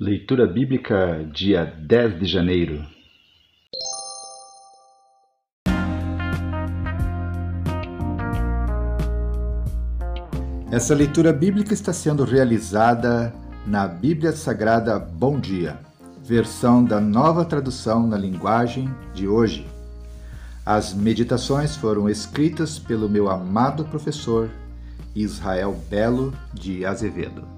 Leitura Bíblica, dia 10 de janeiro. Essa leitura bíblica está sendo realizada na Bíblia Sagrada Bom Dia, versão da nova tradução na linguagem de hoje. As meditações foram escritas pelo meu amado professor Israel Belo de Azevedo.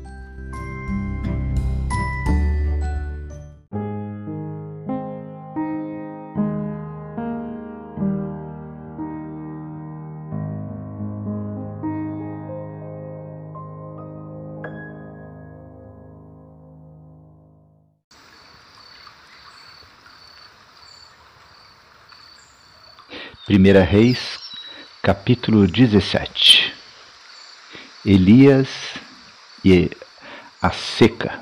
Primeira Reis, capítulo 17. Elias e a seca.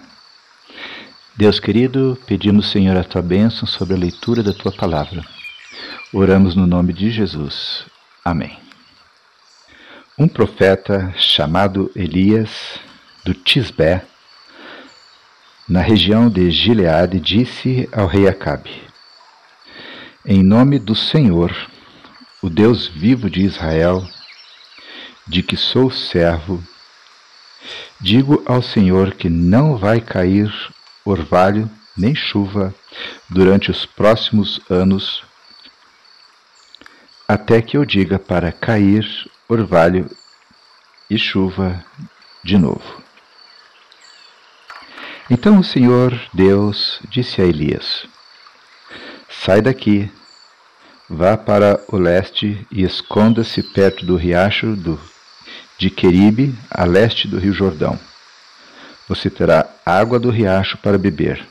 Deus querido, pedimos, Senhor, a tua bênção sobre a leitura da tua palavra. Oramos no nome de Jesus. Amém. Um profeta chamado Elias, do Tisbé, na região de Gileade, disse ao rei Acabe: Em nome do Senhor, o Deus vivo de Israel, de que sou servo, digo ao Senhor que não vai cair orvalho nem chuva durante os próximos anos, até que eu diga para cair orvalho e chuva de novo. Então o Senhor Deus disse a Elias: Sai daqui Vá para o leste e esconda-se perto do riacho do, de Queribe, a leste do rio Jordão. Você terá água do riacho para beber.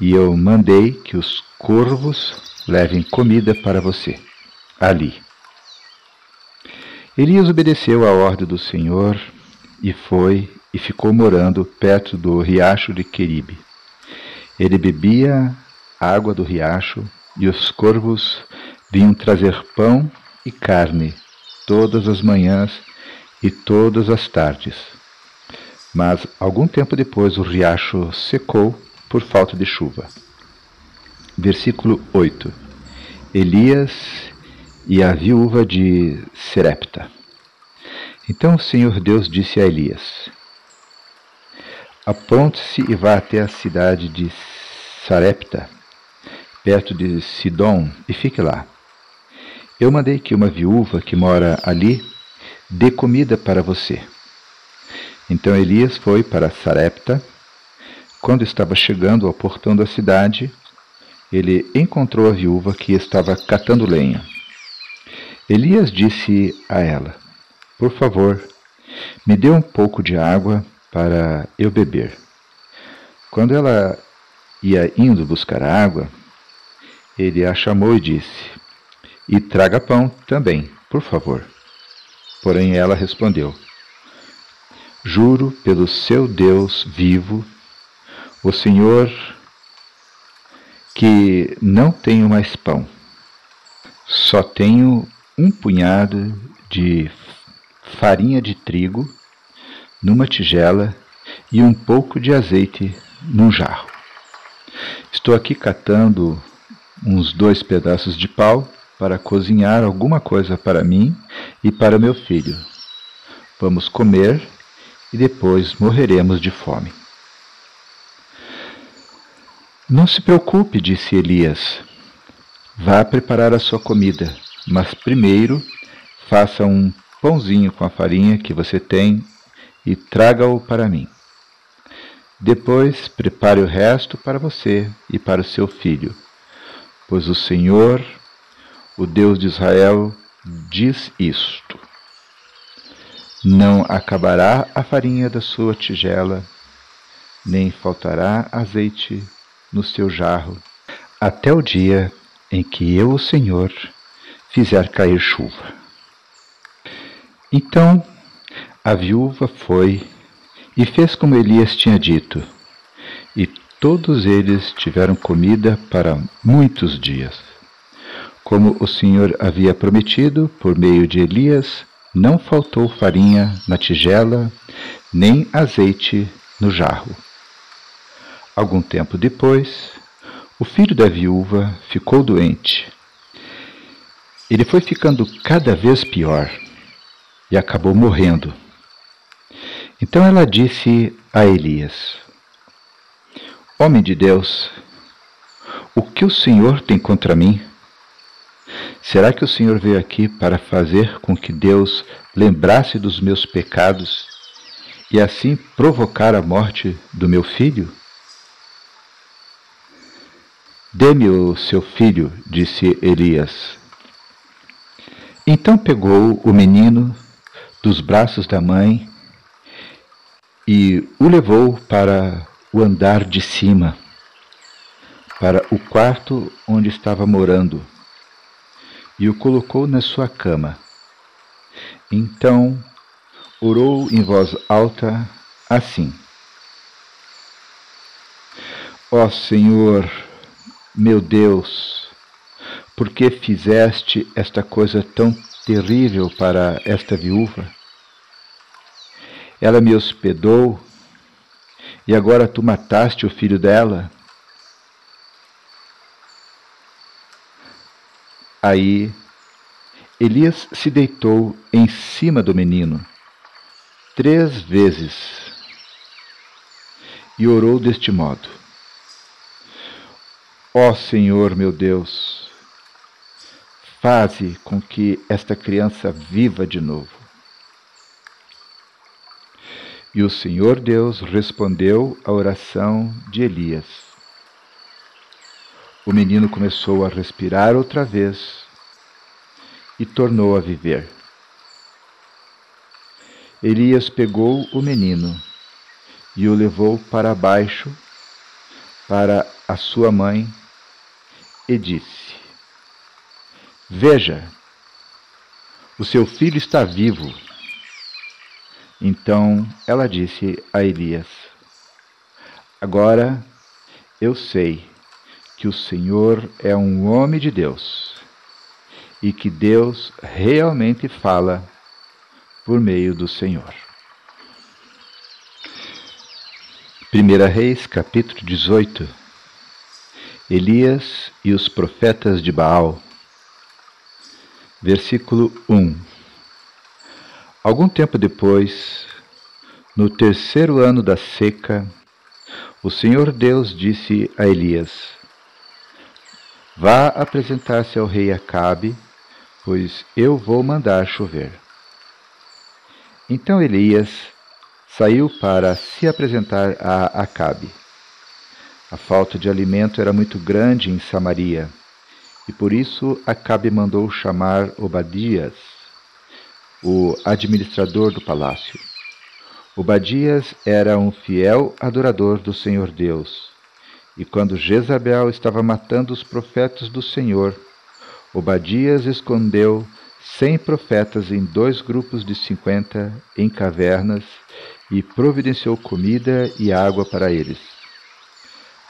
E eu mandei que os corvos levem comida para você, ali. Elias obedeceu à ordem do Senhor e foi e ficou morando perto do riacho de Queribe. Ele bebia água do riacho e os corvos vinham trazer pão e carne todas as manhãs e todas as tardes. Mas algum tempo depois o riacho secou por falta de chuva. Versículo 8: Elias e a viúva de Serepta. Então o Senhor Deus disse a Elias: Aponte-se e vá até a cidade de Sarepta perto de Sidom, e fique lá. Eu mandei que uma viúva que mora ali dê comida para você. Então Elias foi para Sarepta. Quando estava chegando ao portão da cidade, ele encontrou a viúva que estava catando lenha. Elias disse a ela: Por favor, me dê um pouco de água para eu beber. Quando ela ia indo buscar água, ele a chamou e disse: E traga pão também, por favor. Porém ela respondeu: Juro pelo seu Deus vivo, o Senhor, que não tenho mais pão. Só tenho um punhado de farinha de trigo numa tigela e um pouco de azeite num jarro. Estou aqui catando uns dois pedaços de pau para cozinhar alguma coisa para mim e para meu filho. Vamos comer e depois morreremos de fome. Não se preocupe, disse Elias. Vá preparar a sua comida, mas primeiro faça um pãozinho com a farinha que você tem e traga-o para mim. Depois prepare o resto para você e para o seu filho, pois o Senhor, o Deus de Israel, diz isto: Não acabará a farinha da sua tigela, nem faltará azeite no seu jarro, até o dia em que eu, o Senhor, fizer cair chuva. Então a viúva foi e fez como Elias tinha dito, e todos eles tiveram comida para muitos dias. Como o Senhor havia prometido por meio de Elias, não faltou farinha na tigela, nem azeite no jarro. Algum tempo depois, o filho da viúva ficou doente. Ele foi ficando cada vez pior e acabou morrendo. Então ela disse a Elias: Homem de Deus, o que o Senhor tem contra mim? Será que o Senhor veio aqui para fazer com que Deus lembrasse dos meus pecados e assim provocar a morte do meu filho? Dê-me o seu filho, disse Elias. Então pegou o menino dos braços da mãe e o levou para o andar de cima, para o quarto onde estava morando, e o colocou na sua cama. Então orou em voz alta assim: Ó Senhor, meu Deus, por que fizeste esta coisa tão terrível para esta viúva? Ela me hospedou e agora tu mataste o filho dela? Aí Elias se deitou em cima do menino três vezes e orou deste modo: Ó oh Senhor meu Deus, faze com que esta criança viva de novo. E o Senhor Deus respondeu à oração de Elias. O menino começou a respirar outra vez e tornou a viver. Elias pegou o menino e o levou para baixo para a sua mãe e disse: Veja, o seu filho está vivo. Então ela disse a Elias: Agora eu sei que o Senhor é um homem de Deus e que Deus realmente fala por meio do Senhor. 1 Reis, capítulo 18 Elias e os profetas de Baal. Versículo 1 Algum tempo depois, no terceiro ano da seca, o Senhor Deus disse a Elias: Vá apresentar-se ao rei Acabe, pois eu vou mandar chover. Então Elias saiu para se apresentar a Acabe. A falta de alimento era muito grande em Samaria, e por isso Acabe mandou chamar Obadias, o administrador do palácio. Obadias era um fiel adorador do Senhor Deus, e quando Jezabel estava matando os profetas do Senhor, Obadias escondeu cem profetas em dois grupos de cinquenta em cavernas e providenciou comida e água para eles.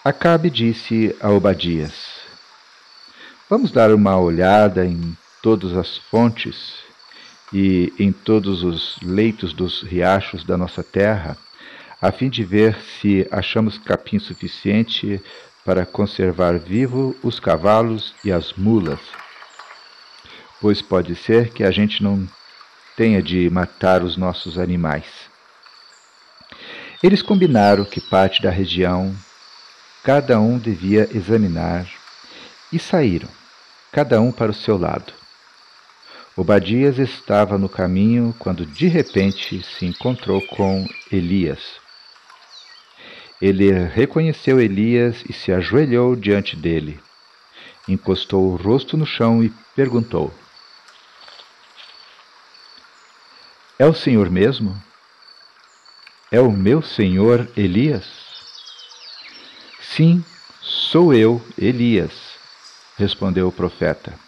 Acabe disse a Obadias: Vamos dar uma olhada em todas as fontes e em todos os leitos dos riachos da nossa terra, a fim de ver se achamos capim suficiente para conservar vivo os cavalos e as mulas, pois pode ser que a gente não tenha de matar os nossos animais. Eles combinaram que parte da região cada um devia examinar e saíram, cada um para o seu lado. Obadias estava no caminho quando de repente se encontrou com Elias. Ele reconheceu Elias e se ajoelhou diante dele. Encostou o rosto no chão e perguntou: É o Senhor mesmo? É o meu senhor Elias? Sim, sou eu, Elias, respondeu o profeta.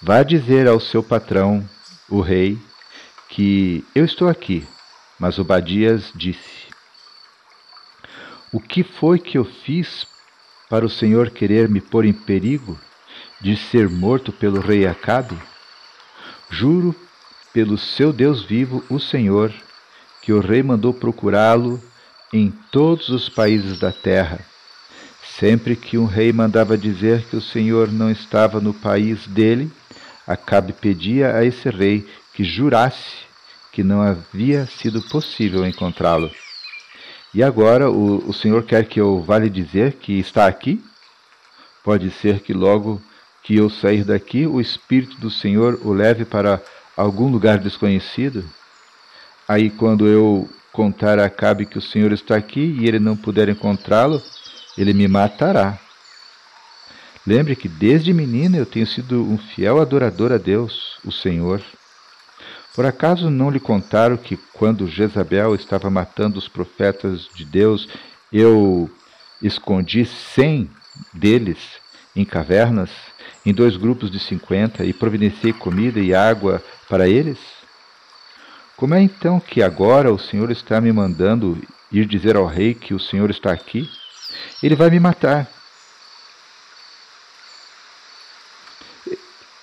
Vá dizer ao seu patrão, o rei, que eu estou aqui. Mas Obadias disse: O que foi que eu fiz para o Senhor querer me pôr em perigo de ser morto pelo rei Acabe? Juro pelo seu Deus vivo, o Senhor, que o rei mandou procurá-lo em todos os países da terra. Sempre que um rei mandava dizer que o Senhor não estava no país dele, Acabe pedia a esse rei que jurasse que não havia sido possível encontrá-lo. E agora o, o Senhor quer que eu vá lhe dizer que está aqui? Pode ser que logo que eu sair daqui, o Espírito do Senhor o leve para algum lugar desconhecido? Aí, quando eu contar a Acabe que o Senhor está aqui e ele não puder encontrá-lo, ele me matará. Lembre que desde menina eu tenho sido um fiel adorador a Deus, o Senhor. Por acaso não lhe contaram que quando Jezabel estava matando os profetas de Deus, eu escondi cem deles em cavernas, em dois grupos de cinquenta, e providenciei comida e água para eles? Como é então que agora o Senhor está me mandando ir dizer ao rei que o Senhor está aqui? Ele vai me matar.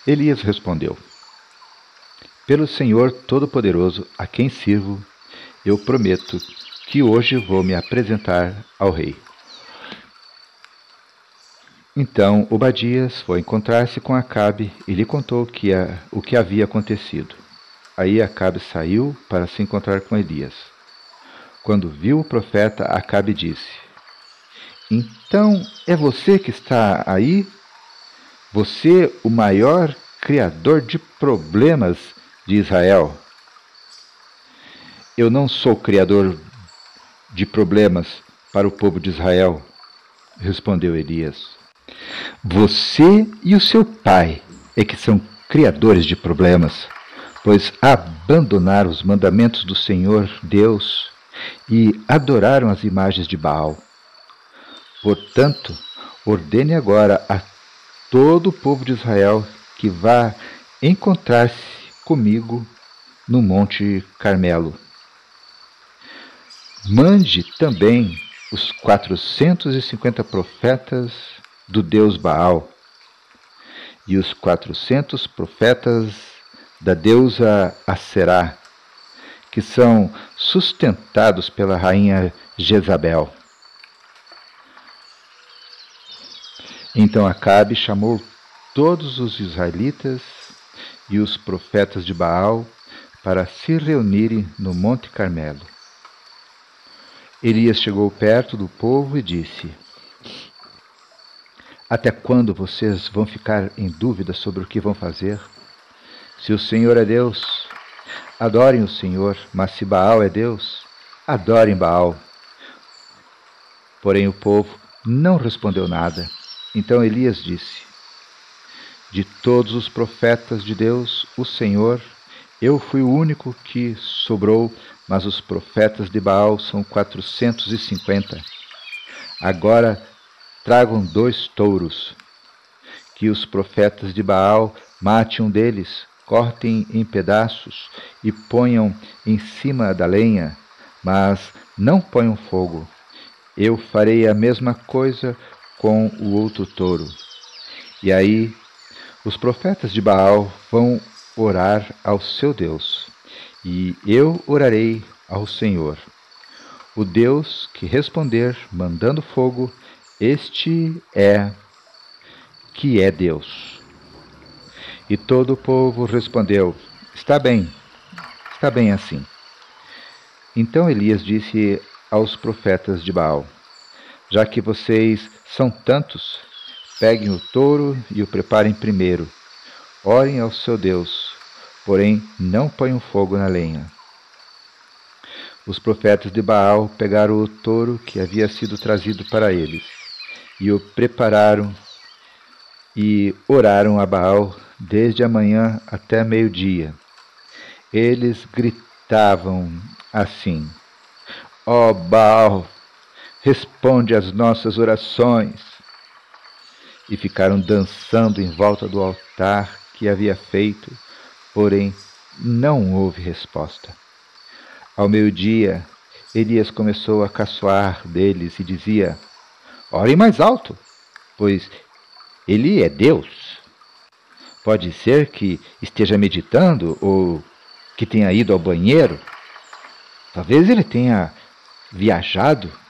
Elias respondeu: Pelo Senhor Todo-Poderoso, a quem sirvo, eu prometo que hoje vou me apresentar ao rei. Então Obadias foi encontrar-se com Acabe e lhe contou que a, o que havia acontecido. Aí Acabe saiu para se encontrar com Elias. Quando viu o profeta, Acabe disse: Então é você que está aí? Você, o maior criador de problemas de Israel? Eu não sou criador de problemas para o povo de Israel, respondeu Elias. Você e o seu pai é que são criadores de problemas, pois abandonaram os mandamentos do Senhor Deus e adoraram as imagens de Baal. Portanto, ordene agora a todo o povo de Israel que vá encontrar-se comigo no Monte Carmelo. Mande também os quatrocentos e cinquenta profetas do deus Baal e os quatrocentos profetas da deusa Aserá, que são sustentados pela rainha Jezabel. Então Acabe chamou todos os israelitas e os profetas de Baal para se reunirem no Monte Carmelo. Elias chegou perto do povo e disse: até quando vocês vão ficar em dúvida sobre o que vão fazer? Se o Senhor é Deus, adorem o Senhor, mas se Baal é Deus, adorem Baal. Porém o povo não respondeu nada. Então Elias disse: De todos os profetas de Deus, o Senhor, eu fui o único que sobrou, mas os profetas de Baal são quatrocentos e cinquenta. Agora Tragam dois touros, que os profetas de Baal matem um deles, cortem em pedaços e ponham em cima da lenha, mas não ponham fogo. Eu farei a mesma coisa com o outro touro. E aí os profetas de Baal vão orar ao seu Deus, e eu orarei ao Senhor. O Deus que responder mandando fogo, Este é que é Deus. E todo o povo respondeu: Está bem, está bem assim. Então Elias disse aos profetas de Baal: Já que vocês são tantos, peguem o touro e o preparem primeiro. Orem ao seu Deus, porém não ponham fogo na lenha. Os profetas de Baal pegaram o touro que havia sido trazido para eles e o prepararam e oraram a Baal desde a manhã até meio-dia. Eles gritavam assim: Ó oh Baal, responde às nossas orações. E ficaram dançando em volta do altar que havia feito, porém não houve resposta. Ao meio-dia, Elias começou a caçoar deles e dizia: Orem mais alto, pois ele é Deus. Pode ser que esteja meditando ou que tenha ido ao banheiro. Talvez ele tenha viajado.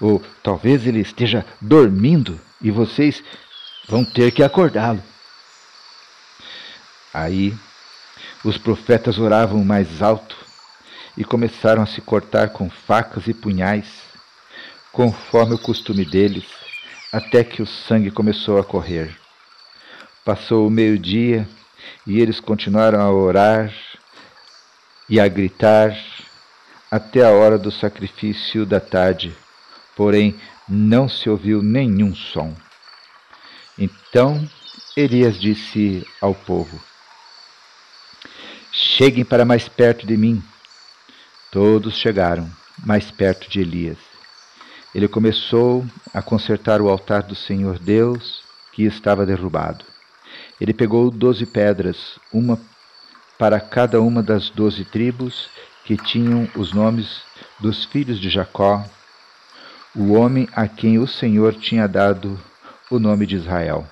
Ou talvez ele esteja dormindo e vocês vão ter que acordá-lo. Aí os profetas oravam mais alto e começaram a se cortar com facas e punhais, conforme o costume deles, até que o sangue começou a correr. Passou o meio-dia e eles continuaram a orar e a gritar até a hora do sacrifício da tarde, porém não se ouviu nenhum som. Então Elias disse ao povo: Cheguem para mais perto de mim. Todos chegaram mais perto de Elias. Ele começou a consertar o altar do Senhor Deus que estava derrubado. Ele pegou doze pedras, uma para cada uma das doze tribos que tinham os nomes dos filhos de Jacó, o homem a quem o Senhor tinha dado o nome de Israel.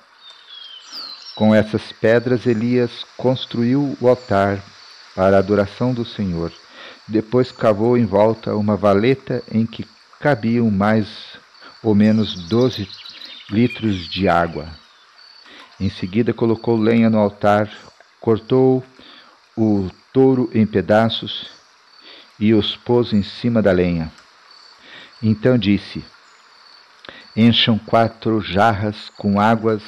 Com essas pedras, Elias construiu o altar para a adoração do Senhor depois cavou em volta uma valeta em que cabiam mais ou menos doze litros de água. Em seguida colocou lenha no altar, cortou o touro em pedaços e os pôs em cima da lenha. Então disse: Encham quatro jarras com águas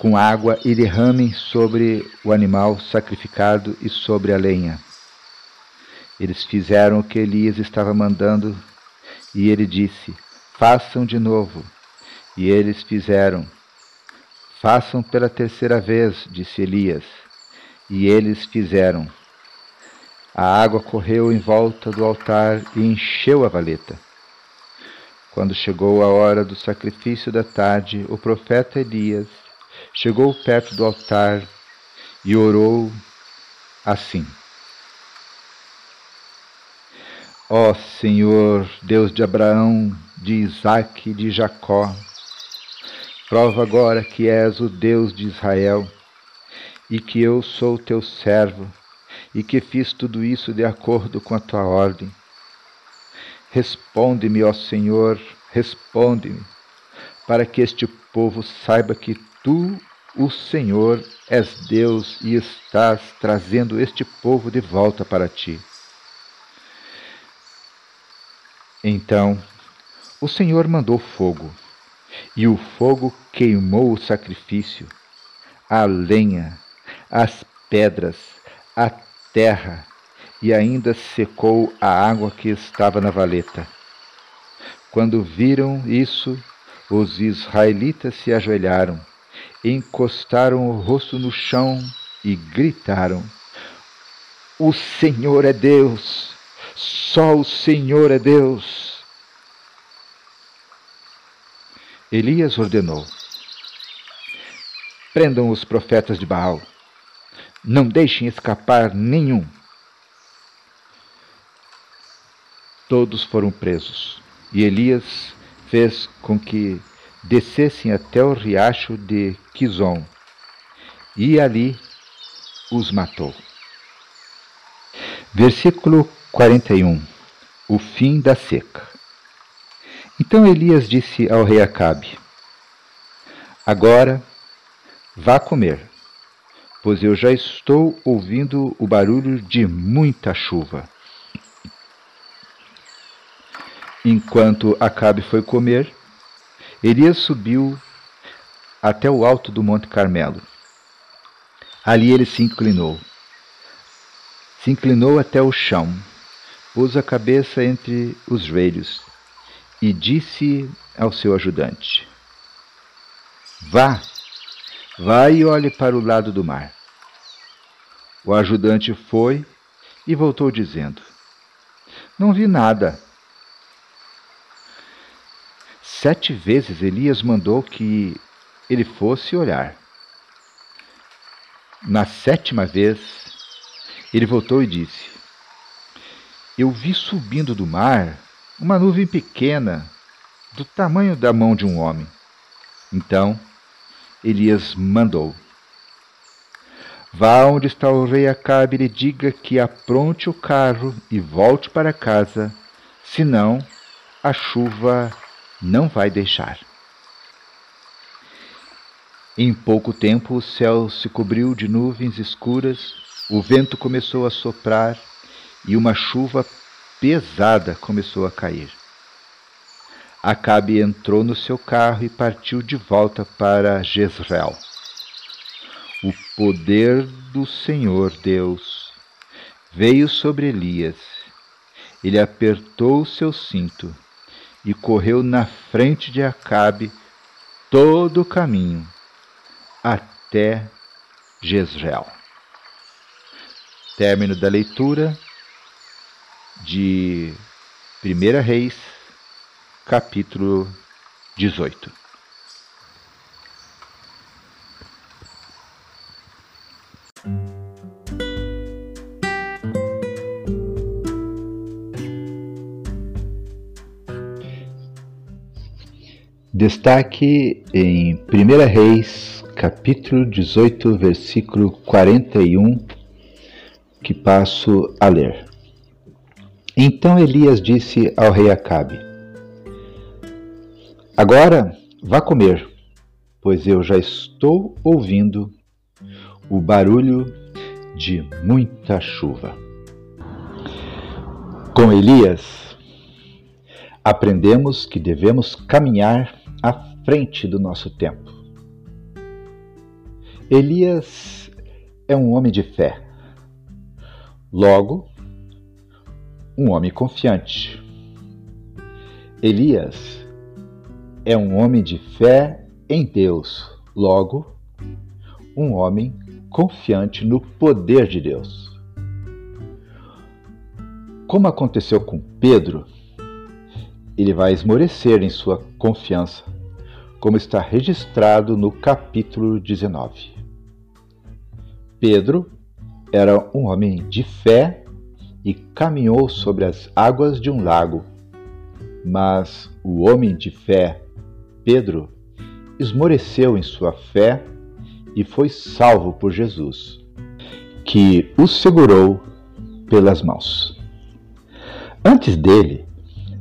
com água e derramem sobre o animal sacrificado e sobre a lenha. Eles fizeram o que Elias estava mandando e ele disse: Façam de novo. E eles fizeram. Façam pela terceira vez, disse Elias. E eles fizeram. A água correu em volta do altar e encheu a valeta. Quando chegou a hora do sacrifício da tarde, o profeta Elias chegou perto do altar e orou assim: Ó Senhor, Deus de Abraão, de Isaque e de Jacó, prova agora que és o Deus de Israel e que eu sou teu servo e que fiz tudo isso de acordo com a tua ordem. Responde-me, ó Senhor, responde-me, para que este povo saiba que tu, o Senhor, és Deus e estás trazendo este povo de volta para ti. Então o Senhor mandou fogo, e o fogo queimou o sacrifício, a lenha, as pedras, a terra, e ainda secou a água que estava na valeta. Quando viram isso, os israelitas se ajoelharam, encostaram o rosto no chão e gritaram: O Senhor é Deus! Só o Senhor é Deus. Elias ordenou: Prendam os profetas de Baal. Não deixem escapar nenhum. Todos foram presos, e Elias fez com que descessem até o riacho de Quizon, e ali os matou. Versículo 41 O fim da seca. Então Elias disse ao rei Acabe: Agora vá comer, pois eu já estou ouvindo o barulho de muita chuva. Enquanto Acabe foi comer, Elias subiu até o alto do Monte Carmelo. Ali ele se inclinou. Se inclinou até o chão, pôs a cabeça entre os joelhos e disse ao seu ajudante: Vá, vá e olhe para o lado do mar. O ajudante foi e voltou dizendo: Não vi nada. Sete vezes Elias mandou que ele fosse olhar. Na sétima vez, ele voltou e disse: Eu vi subindo do mar uma nuvem pequena, do tamanho da mão de um homem. Então, Elias mandou: Vá onde está o rei Acabe e lhe diga que apronte o carro e volte para casa, senão a chuva não vai deixar. Em pouco tempo o céu se cobriu de nuvens escuras, o vento começou a soprar e uma chuva pesada começou a cair. Acabe entrou no seu carro e partiu de volta para Jezreel. O poder do Senhor Deus veio sobre Elias. Ele apertou o seu cinto e correu na frente de Acabe todo o caminho até Jezreel. Término da leitura de 1 Reis, capítulo 18. Destaque em 1 Reis, capítulo 18, versículo 41, que passo a ler. Então Elias disse ao rei Acabe: Agora vá comer, pois eu já estou ouvindo o barulho de muita chuva. Com Elias, aprendemos que devemos caminhar frente do nosso tempo. Elias é um homem de fé. Logo, um homem confiante. Elias é um homem de fé em Deus. Logo, um homem confiante no poder de Deus. Como aconteceu com Pedro, ele vai esmorecer em sua confiança, como está registrado no capítulo 19. Pedro era um homem de fé e caminhou sobre as águas de um lago. Mas o homem de fé, Pedro, esmoreceu em sua fé e foi salvo por Jesus, que o segurou pelas mãos. Antes dele,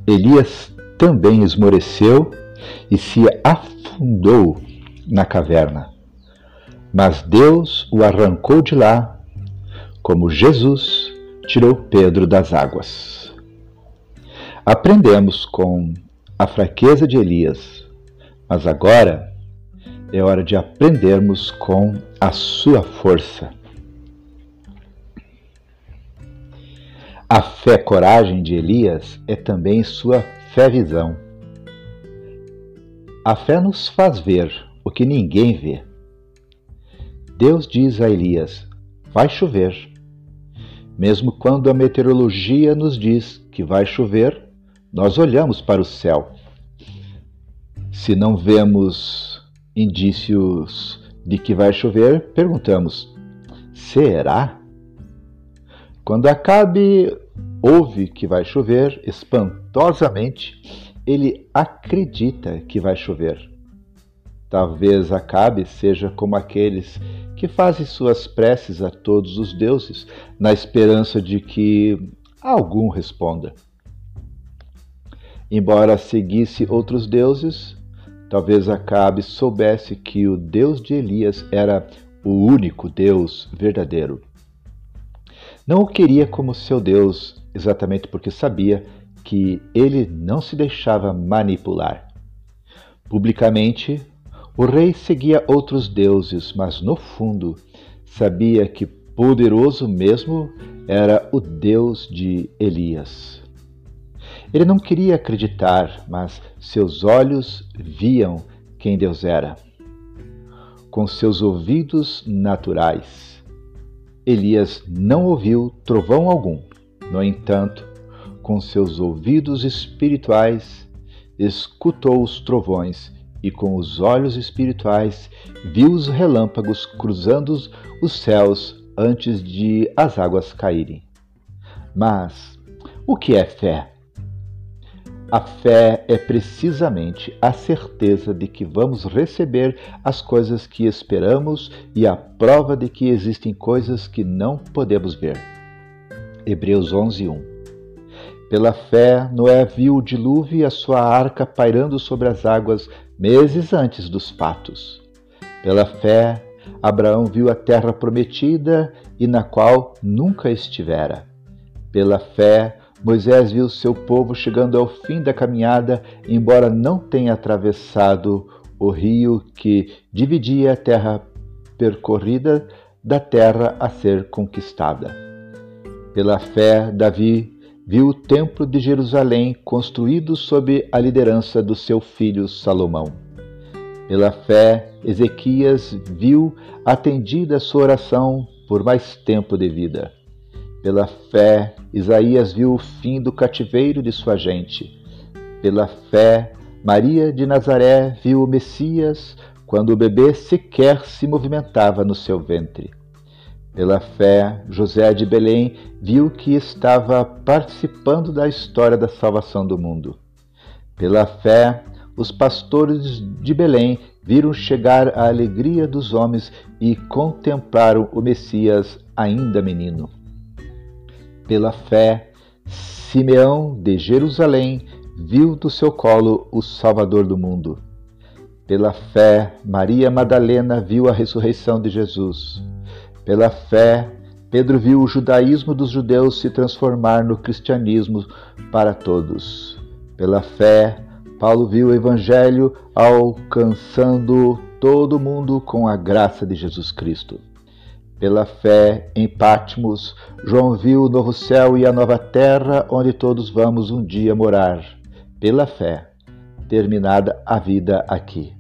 Elias também esmoreceu e se afundou na caverna. Mas Deus o arrancou de lá, como Jesus tirou Pedro das águas. Aprendemos com a fraqueza de Elias, mas agora é hora de aprendermos com a sua força. A fé-coragem de Elias é também sua fé-visão. A fé nos faz ver o que ninguém vê. Deus diz a Elias: Vai chover. Mesmo quando a meteorologia nos diz que vai chover, nós olhamos para o céu. Se não vemos indícios de que vai chover, perguntamos: será? Quando Acabe ouve que vai chover, espantosamente, ele acredita que vai chover. Talvez Acabe seja como aqueles que fazem suas preces a todos os deuses, na esperança de que algum responda. embora seguisse outros deuses, talvez Acabe soubesse que o Deus de Elias era o único Deus verdadeiro. Não o queria como seu Deus, exatamente porque sabia que ele não se deixava manipular. Publicamente, o rei seguia outros deuses, mas no fundo sabia que poderoso mesmo era o Deus de Elias. Ele não queria acreditar, mas seus olhos viam quem Deus era. Com seus ouvidos naturais, Elias não ouviu trovão algum. No entanto, com seus ouvidos espirituais, escutou os trovões e com os olhos espirituais viu os relâmpagos cruzando os céus antes de as águas caírem. Mas o que é fé? A fé é precisamente a certeza de que vamos receber as coisas que esperamos e a prova de que existem coisas que não podemos ver. Hebreus 11:1 Pela fé, Noé viu o dilúvio e a sua arca pairando sobre as águas meses antes dos fatos. Pela fé, Abraão viu a terra prometida e na qual nunca estivera. Pela fé, Moisés viu seu povo chegando ao fim da caminhada, embora não tenha atravessado o rio que dividia a terra percorrida da terra a ser conquistada. Pela fé, Davi viu o templo de Jerusalém construído sob a liderança do seu filho Salomão. Pela fé, Ezequias viu atendida a sua oração por mais tempo de vida. Pela fé, Isaías viu o fim do cativeiro de sua gente. Pela fé, Maria de Nazaré viu o Messias quando o bebê sequer se movimentava no seu ventre. Pela fé, José de Belém viu que estava participando da história da salvação do mundo. Pela fé, os pastores de Belém viram chegar a alegria dos homens e contemplaram o Messias ainda menino pela fé, Simeão de Jerusalém viu do seu colo o Salvador do mundo. Pela fé, Maria Madalena viu a ressurreição de Jesus. Pela fé, Pedro viu o judaísmo dos judeus se transformar no cristianismo para todos. Pela fé, Paulo viu o Evangelho alcançando todo mundo com a graça de Jesus Cristo. Pela fé em Patmos, João viu o novo céu e a nova terra onde todos vamos um dia morar. Pela fé, terminada a vida aqui.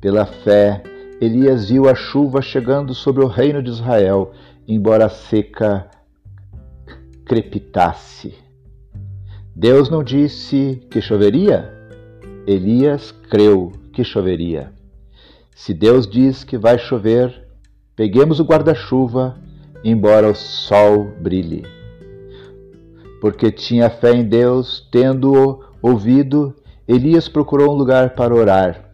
Pela fé, Elias viu a chuva chegando sobre o reino de Israel, embora a seca crepitasse. Deus não disse que choveria? Elias creu que choveria. Se Deus diz que vai chover, Peguemos o guarda-chuva, embora o sol brilhe. Porque tinha fé em Deus, tendo-o ouvido, Elias procurou um lugar para orar.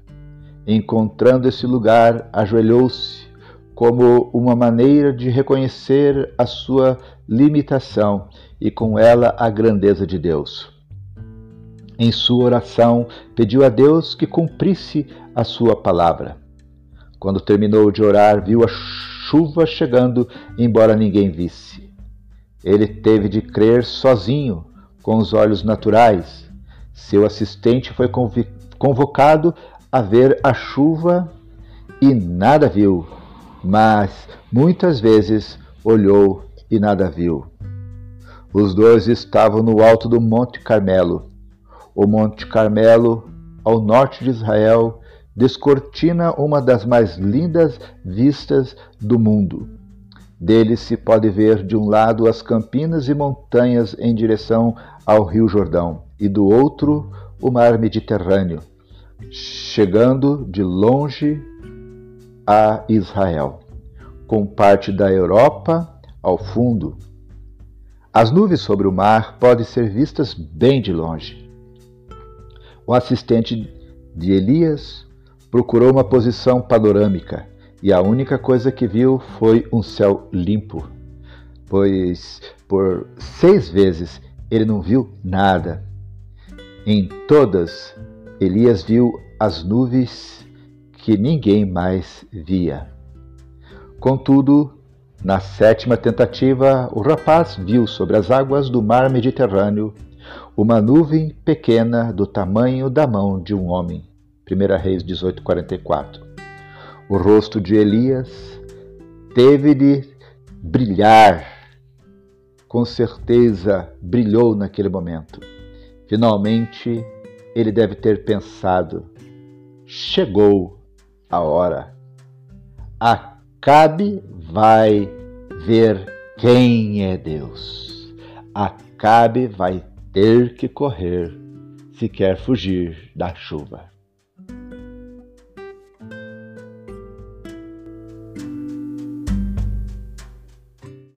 Encontrando esse lugar, ajoelhou-se, como uma maneira de reconhecer a sua limitação e com ela a grandeza de Deus. Em sua oração, pediu a Deus que cumprisse a sua palavra. Quando terminou de orar, viu a chuva chegando, embora ninguém visse. Ele teve de crer sozinho, com os olhos naturais. Seu assistente foi convocado a ver a chuva e nada viu, mas muitas vezes olhou e nada viu. Os dois estavam no alto do Monte Carmelo. O Monte Carmelo, ao norte de Israel, descortina uma das mais lindas vistas do mundo. Dele se pode ver de um lado as campinas e montanhas em direção ao Rio Jordão e do outro o mar Mediterrâneo, chegando de longe a Israel, com parte da Europa ao fundo. As nuvens sobre o mar podem ser vistas bem de longe. O assistente de Elias Procurou uma posição panorâmica e a única coisa que viu foi um céu limpo, pois por seis vezes ele não viu nada. Em todas, Elias viu as nuvens que ninguém mais via. Contudo, na sétima tentativa, o rapaz viu sobre as águas do mar Mediterrâneo uma nuvem pequena do tamanho da mão de um homem. 1 Reis 18:44. O rosto de Elias teve de brilhar. Com certeza brilhou naquele momento. Finalmente, ele deve ter pensado: chegou a hora. Acabe vai ver quem é Deus. Acabe vai ter que correr se quer fugir da chuva.